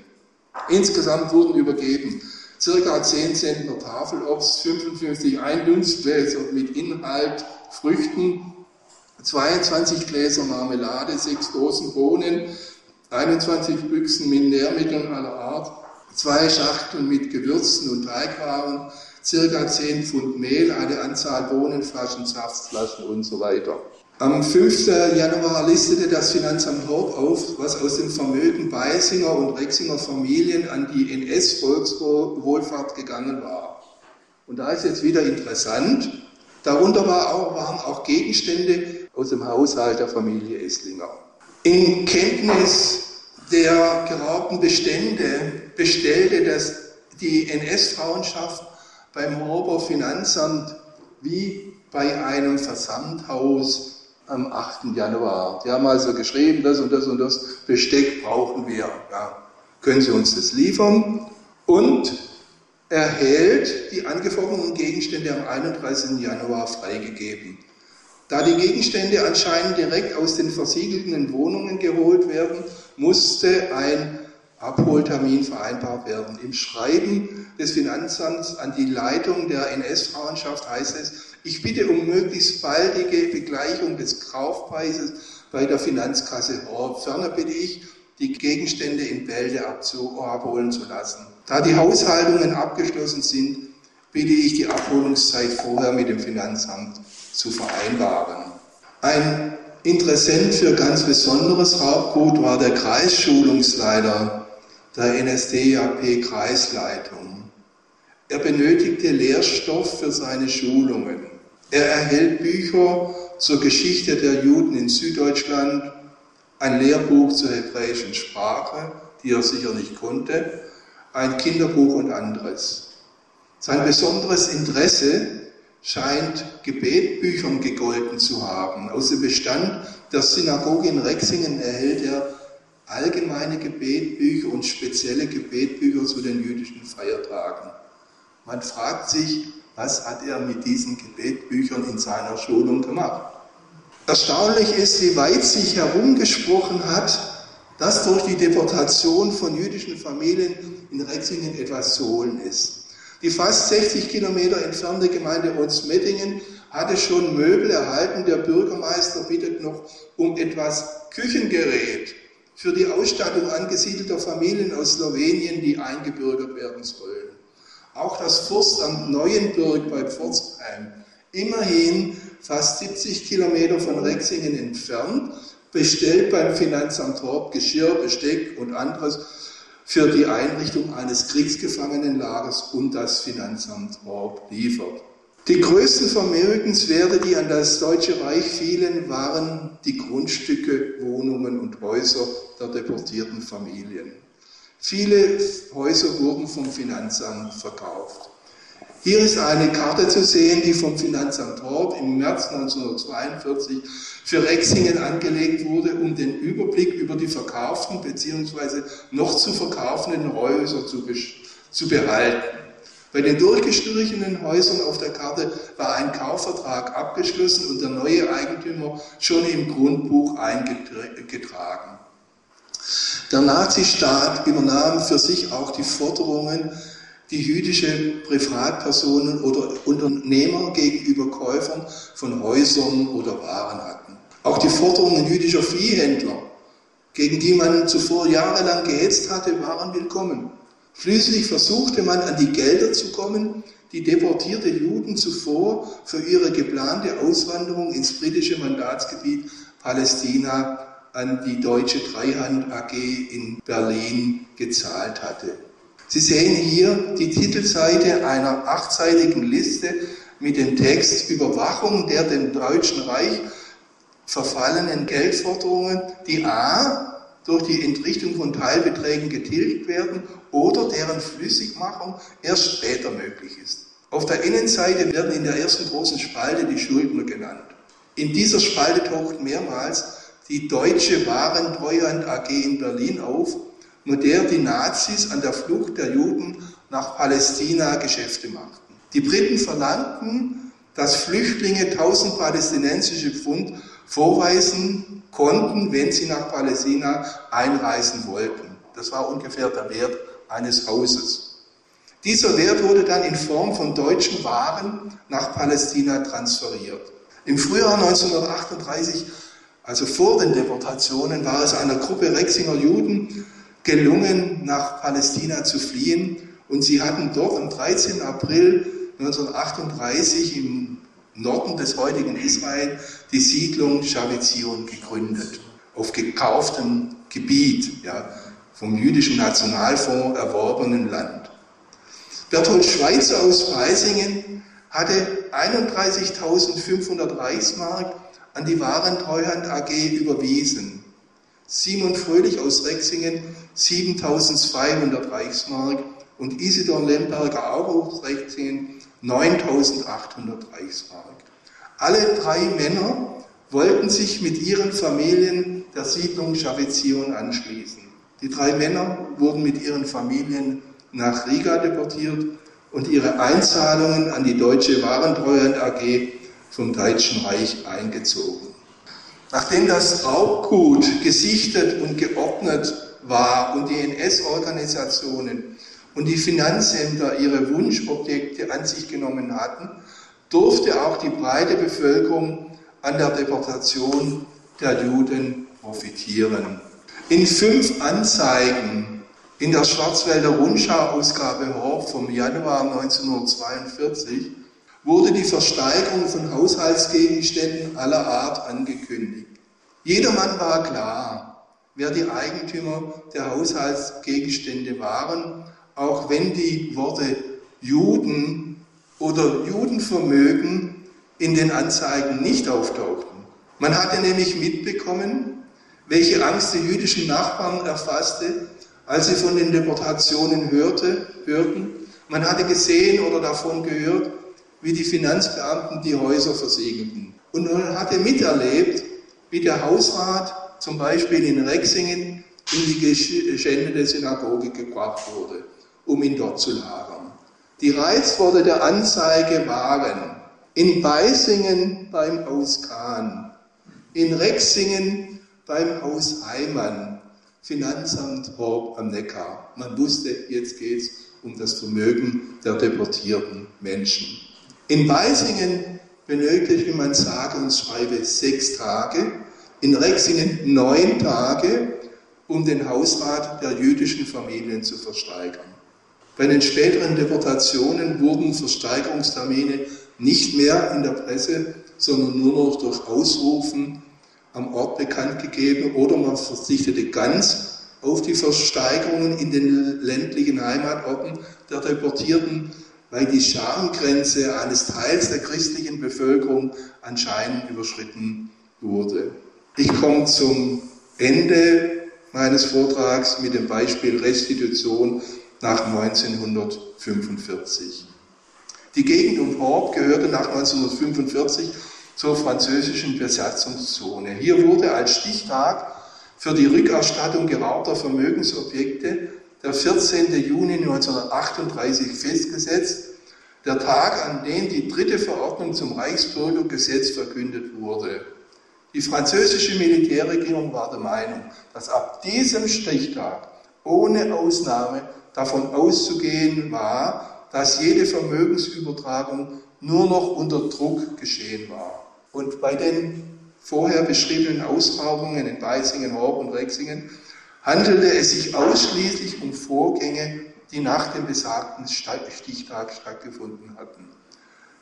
Insgesamt wurden übergeben circa 10 Zentner Tafelobst, 55 Einlunzgläser mit Inhalt, Früchten, 22 Gläser Marmelade, 6 Dosen Bohnen, 21 Büchsen mit Nährmitteln aller Art, zwei Schachteln mit Gewürzen und Teigwaren, circa 10 Pfund Mehl, eine Anzahl Bohnenflaschen, Saftflaschen und so weiter. Am 5. Januar listete das Finanzamt Horb auf, was aus dem Vermögen Beisinger und Rexinger Familien an die NS-Volkswohlfahrt gegangen war. Und da ist jetzt wieder interessant, darunter waren auch Gegenstände aus dem Haushalt der Familie Esslinger. In Kenntnis der geraubten Bestände bestellte das, die NS-Frauenschaft beim Horber Finanzamt wie bei einem Versandhaus am 8. Januar. Die haben also geschrieben, das und das und das Besteck brauchen wir. Ja. Können Sie uns das liefern? Und erhält die angeforderten Gegenstände am 31. Januar freigegeben. Da die Gegenstände anscheinend direkt aus den versiegelten Wohnungen geholt werden, musste ein Abholtermin vereinbart werden. Im Schreiben des Finanzamts an die Leitung der NS-Frauenschaft heißt es, ich bitte um möglichst baldige Begleichung des Kaufpreises bei der Finanzkasse Horb. Ferner bitte ich, die Gegenstände in Bälde abholen zu lassen. Da die Haushaltungen abgeschlossen sind, bitte ich die Abholungszeit vorher mit dem Finanzamt zu vereinbaren. Ein Interessent für ganz besonderes Raubgut war der Kreisschulungsleiter der NSDAP Kreisleitung. Er benötigte Lehrstoff für seine Schulungen. Er erhält Bücher zur Geschichte der Juden in Süddeutschland, ein Lehrbuch zur hebräischen Sprache, die er sicher nicht konnte, ein Kinderbuch und anderes. Sein besonderes Interesse scheint Gebetbüchern gegolten zu haben. Aus dem Bestand der Synagoge in Rexingen erhält er allgemeine Gebetbücher und spezielle Gebetbücher zu den jüdischen Feiertagen. Man fragt sich, was hat er mit diesen Gebetbüchern in seiner Schulung gemacht? Erstaunlich ist, wie weit sich herumgesprochen hat, dass durch die Deportation von jüdischen Familien in Rexingen etwas zu holen ist. Die fast 60 Kilometer entfernte Gemeinde Onsmettingen hatte schon Möbel erhalten. Der Bürgermeister bittet noch um etwas Küchengerät für die Ausstattung angesiedelter Familien aus Slowenien, die eingebürgert werden sollen. Auch das Forstamt Neuenburg bei Pforzheim, immerhin fast 70 Kilometer von Rexingen entfernt, bestellt beim Finanzamt Horb Geschirr, Besteck und anderes für die Einrichtung eines Kriegsgefangenenlagers und das Finanzamt Horb liefert. Die größten Vermögenswerte, die an das Deutsche Reich fielen, waren die Grundstücke, Wohnungen und Häuser der deportierten Familien. Viele Häuser wurden vom Finanzamt verkauft. Hier ist eine Karte zu sehen, die vom Finanzamt Hort im März 1942 für Rexingen angelegt wurde, um den Überblick über die verkauften bzw. noch zu verkaufenden Häuser zu, zu behalten. Bei den durchgestrichenen Häusern auf der Karte war ein Kaufvertrag abgeschlossen und der neue Eigentümer schon im Grundbuch eingetragen. Der Nazistaat übernahm für sich auch die Forderungen, die jüdische Privatpersonen oder Unternehmer gegenüber Käufern von Häusern oder Waren hatten. Auch die Forderungen jüdischer Viehhändler, gegen die man zuvor jahrelang gehetzt hatte, waren willkommen. Schließlich versuchte man an die Gelder zu kommen, die deportierte Juden zuvor für ihre geplante Auswanderung ins britische Mandatsgebiet Palästina an die Deutsche Dreihand AG in Berlin gezahlt hatte. Sie sehen hier die Titelseite einer achtseitigen Liste mit dem Text Überwachung der dem Deutschen Reich verfallenen Geldforderungen, die a. durch die Entrichtung von Teilbeträgen getilgt werden oder deren Flüssigmachung erst später möglich ist. Auf der Innenseite werden in der ersten großen Spalte die Schuldner genannt. In dieser Spalte taucht mehrmals die Deutsche Warentreuhand AG in Berlin auf, mit der die Nazis an der Flucht der Juden nach Palästina Geschäfte machten. Die Briten verlangten, dass Flüchtlinge 1000 palästinensische Pfund vorweisen konnten, wenn sie nach Palästina einreisen wollten. Das war ungefähr der Wert eines Hauses. Dieser Wert wurde dann in Form von deutschen Waren nach Palästina transferiert. Im Frühjahr 1938, also vor den Deportationen, war es einer Gruppe Rexinger Juden gelungen, nach Palästina zu fliehen. Und sie hatten dort am 13. April 1938 im Norden des heutigen Israel die Siedlung Shavizion gegründet, auf gekauftem Gebiet. Ja vom jüdischen Nationalfonds erworbenen Land. Berthold Schweitzer aus Preisingen hatte 31.500 Reichsmark an die Warentreuhand AG überwiesen. Simon Fröhlich aus Rexingen 7.200 Reichsmark und Isidor Lemberger auch aus Rexingen 9.800 Reichsmark. Alle drei Männer wollten sich mit ihren Familien der Siedlung Schavizion anschließen. Die drei Männer wurden mit ihren Familien nach Riga deportiert und ihre Einzahlungen an die Deutsche Warentreuhand AG vom Deutschen Reich eingezogen. Nachdem das Raubgut gesichtet und geordnet war und die NS-Organisationen und die Finanzämter ihre Wunschobjekte an sich genommen hatten, durfte auch die breite Bevölkerung an der Deportation der Juden profitieren. In fünf Anzeigen in der Schwarzwälder Rundschau-Ausgabe Horb vom Januar 1942 wurde die Versteigerung von Haushaltsgegenständen aller Art angekündigt. Jedermann war klar, wer die Eigentümer der Haushaltsgegenstände waren, auch wenn die Worte Juden oder Judenvermögen in den Anzeigen nicht auftauchten. Man hatte nämlich mitbekommen, welche Angst die jüdischen Nachbarn erfasste, als sie von den Deportationen hörte, hörten. Man hatte gesehen oder davon gehört, wie die Finanzbeamten die Häuser versiegelten. Und man hatte miterlebt, wie der Hausrat zum Beispiel in Rexingen in die geschändete Synagoge gebracht wurde, um ihn dort zu lagern. Die Reizworte der Anzeige waren in Beisingen beim Haus Kahn, in Rexingen beim Haus Heimann, Finanzamt Horb am Neckar. Man wusste, jetzt geht es um das Vermögen der deportierten Menschen. In Beisingen benötigte man sage und schreibe sechs Tage, in Rexingen neun Tage, um den Hausrat der jüdischen Familien zu versteigern. Bei den späteren Deportationen wurden Versteigerungstermine nicht mehr in der Presse, sondern nur noch durch Ausrufen am Ort bekannt gegeben oder man verzichtete ganz auf die Versteigerungen in den ländlichen Heimatorten der Deportierten, weil die Schamgrenze eines Teils der christlichen Bevölkerung anscheinend überschritten wurde. Ich komme zum Ende meines Vortrags mit dem Beispiel Restitution nach 1945. Die Gegend um Horb gehörte nach 1945 zur französischen Besatzungszone. Hier wurde als Stichtag für die Rückerstattung geraubter Vermögensobjekte der 14. Juni 1938 festgesetzt, der Tag, an dem die dritte Verordnung zum Reichsbürgergesetz verkündet wurde. Die französische Militärregierung war der Meinung, dass ab diesem Stichtag ohne Ausnahme davon auszugehen war, dass jede Vermögensübertragung nur noch unter Druck geschehen war. Und bei den vorher beschriebenen Ausgrabungen in Beisingen, Horb und Rexingen handelte es sich ausschließlich um Vorgänge, die nach dem besagten Stichtag stattgefunden hatten.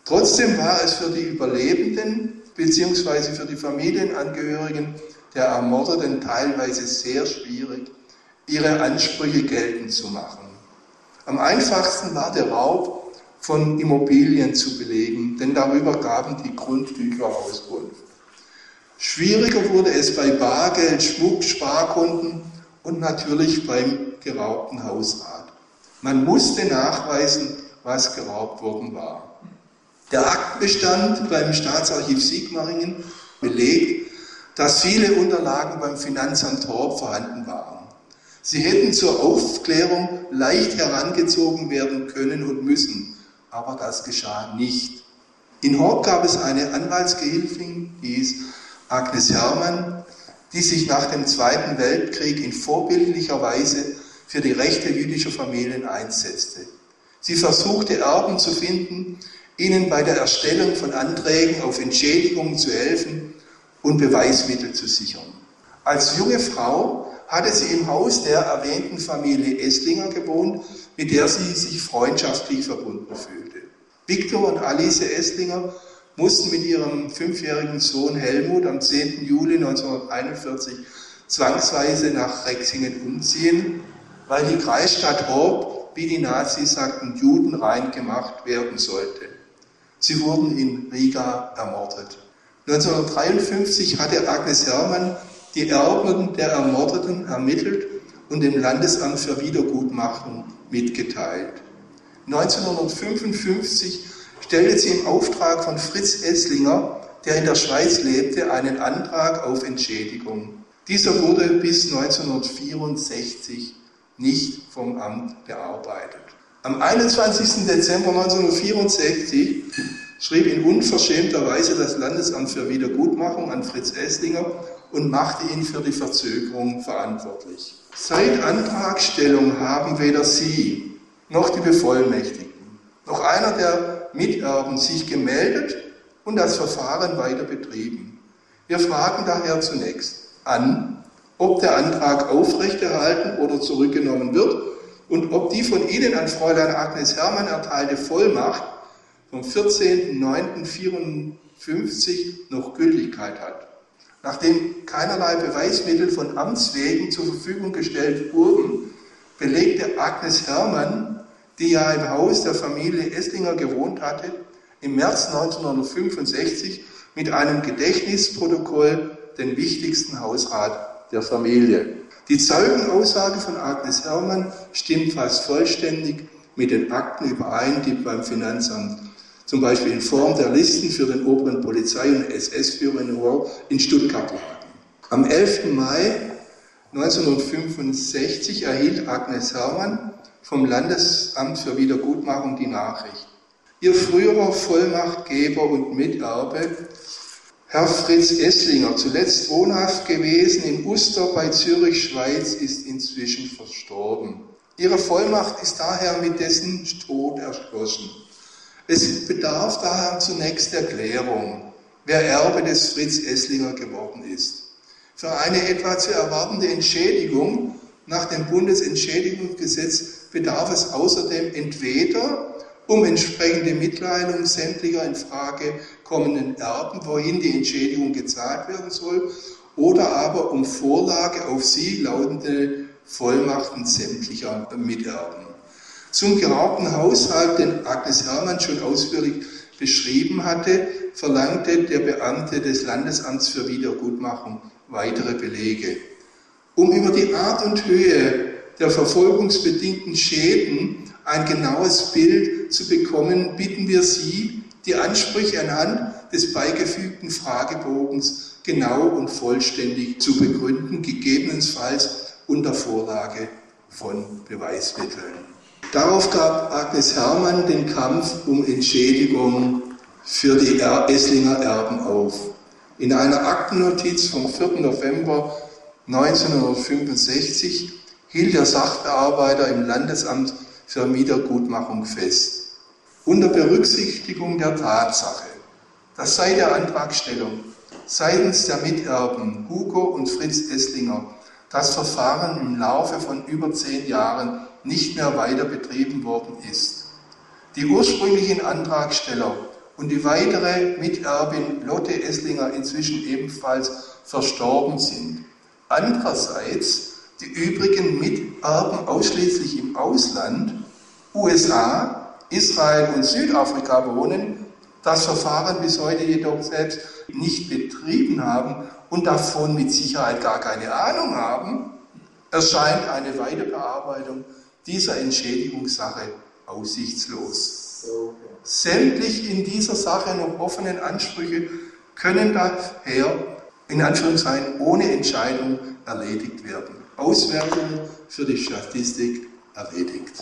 Trotzdem war es für die Überlebenden bzw. für die Familienangehörigen der Ermordeten teilweise sehr schwierig, ihre Ansprüche geltend zu machen. Am einfachsten war der Raub von Immobilien zu belegen, denn darüber gaben die Grundbücher Auskunft. Schwieriger wurde es bei Bargeld, Schmuck, Sparkunden und natürlich beim geraubten Hausrat. Man musste nachweisen, was geraubt worden war. Der Aktenbestand beim Staatsarchiv Sigmaringen belegt, dass viele Unterlagen beim Finanzamt Horb vorhanden waren. Sie hätten zur Aufklärung leicht herangezogen werden können und müssen, aber das geschah nicht. In Horb gab es eine Anwaltsgehilfin, die hieß Agnes Hermann, die sich nach dem Zweiten Weltkrieg in vorbildlicher Weise für die Rechte jüdischer Familien einsetzte. Sie versuchte Erben zu finden, ihnen bei der Erstellung von Anträgen auf Entschädigungen zu helfen und Beweismittel zu sichern. Als junge Frau hatte sie im Haus der erwähnten Familie Esslinger gewohnt, mit der sie sich freundschaftlich verbunden fühlte. Viktor und Alice Esslinger mussten mit ihrem fünfjährigen Sohn Helmut am 10. Juli 1941 zwangsweise nach Rexingen umziehen, weil die Kreisstadt Horb, wie die Nazis sagten, judenrein gemacht werden sollte. Sie wurden in Riga ermordet. 1953 hatte Agnes Hermann die Erben der Ermordeten ermittelt und dem Landesamt für Wiedergutmachung mitgeteilt. 1955 stellte sie im Auftrag von Fritz Esslinger, der in der Schweiz lebte, einen Antrag auf Entschädigung. Dieser wurde bis 1964 nicht vom Amt bearbeitet. Am 21. Dezember 1964 schrieb in unverschämter Weise das Landesamt für Wiedergutmachung an Fritz Esslinger und machte ihn für die Verzögerung verantwortlich. Seit Antragstellung haben weder Sie noch die Bevollmächtigten noch einer der Miterben sich gemeldet und das Verfahren weiter betrieben. Wir fragen daher zunächst an, ob der Antrag aufrechterhalten oder zurückgenommen wird und ob die von Ihnen an Fräulein Agnes Hermann erteilte Vollmacht vom 14.09.54 noch Gültigkeit hat. Nachdem keinerlei Beweismittel von Amts wegen zur Verfügung gestellt wurden, belegte Agnes Hermann, die ja im Haus der Familie Esslinger gewohnt hatte, im März 1965 mit einem Gedächtnisprotokoll den wichtigsten Hausrat der Familie. Die Zeugenaussage von Agnes Hermann stimmt fast vollständig mit den Akten überein, die beim Finanzamt zum Beispiel in Form der Listen für den oberen Polizei- und SS-Führer in Stuttgart lagen. Am 11. Mai 1965 erhielt Agnes Hermann vom Landesamt für Wiedergutmachung die Nachricht. Ihr früherer Vollmachtgeber und Miterbe Herr Fritz Esslinger, zuletzt wohnhaft gewesen in Uster bei Zürich, Schweiz, ist inzwischen verstorben. Ihre Vollmacht ist daher mit dessen Tod erschlossen. Es bedarf daher zunächst Erklärung, wer Erbe des Fritz Esslinger geworden ist. Für eine etwa zu erwartende Entschädigung nach dem Bundesentschädigungsgesetz bedarf es außerdem entweder um entsprechende Mitteilung sämtlicher in Frage kommenden Erben, wohin die Entschädigung gezahlt werden soll, oder aber um Vorlage auf sie lautende Vollmachten sämtlicher Miterben. Zum geraubten Haushalt, den Agnes Hermann schon ausführlich beschrieben hatte, verlangte der Beamte des Landesamts für Wiedergutmachung weitere Belege. Um über die Art und Höhe der verfolgungsbedingten Schäden ein genaues Bild zu bekommen, bitten wir Sie, die Ansprüche anhand des beigefügten Fragebogens genau und vollständig zu begründen, gegebenenfalls unter Vorlage von Beweismitteln. Darauf gab Agnes Hermann den Kampf um Entschädigung für die Esslinger Erben auf. In einer Aktennotiz vom 4. November 1965 hielt der Sachbearbeiter im Landesamt für Wiedergutmachung fest. Unter Berücksichtigung der Tatsache, dass seit der Antragstellung seitens der Miterben Hugo und Fritz Esslinger das Verfahren im Laufe von über zehn Jahren nicht mehr weiter betrieben worden ist. Die ursprünglichen Antragsteller und die weitere Miterbin Lotte Esslinger inzwischen ebenfalls verstorben sind. Andererseits die übrigen Miterben ausschließlich im Ausland, USA, Israel und Südafrika wohnen, das Verfahren bis heute jedoch selbst nicht betrieben haben und davon mit Sicherheit gar keine Ahnung haben, erscheint eine Weiterbearbeitung dieser Entschädigungssache aussichtslos. Sämtlich in dieser Sache noch offenen Ansprüche können daher in Anführungszeichen ohne Entscheidung erledigt werden. Auswertung für die Statistik erledigt.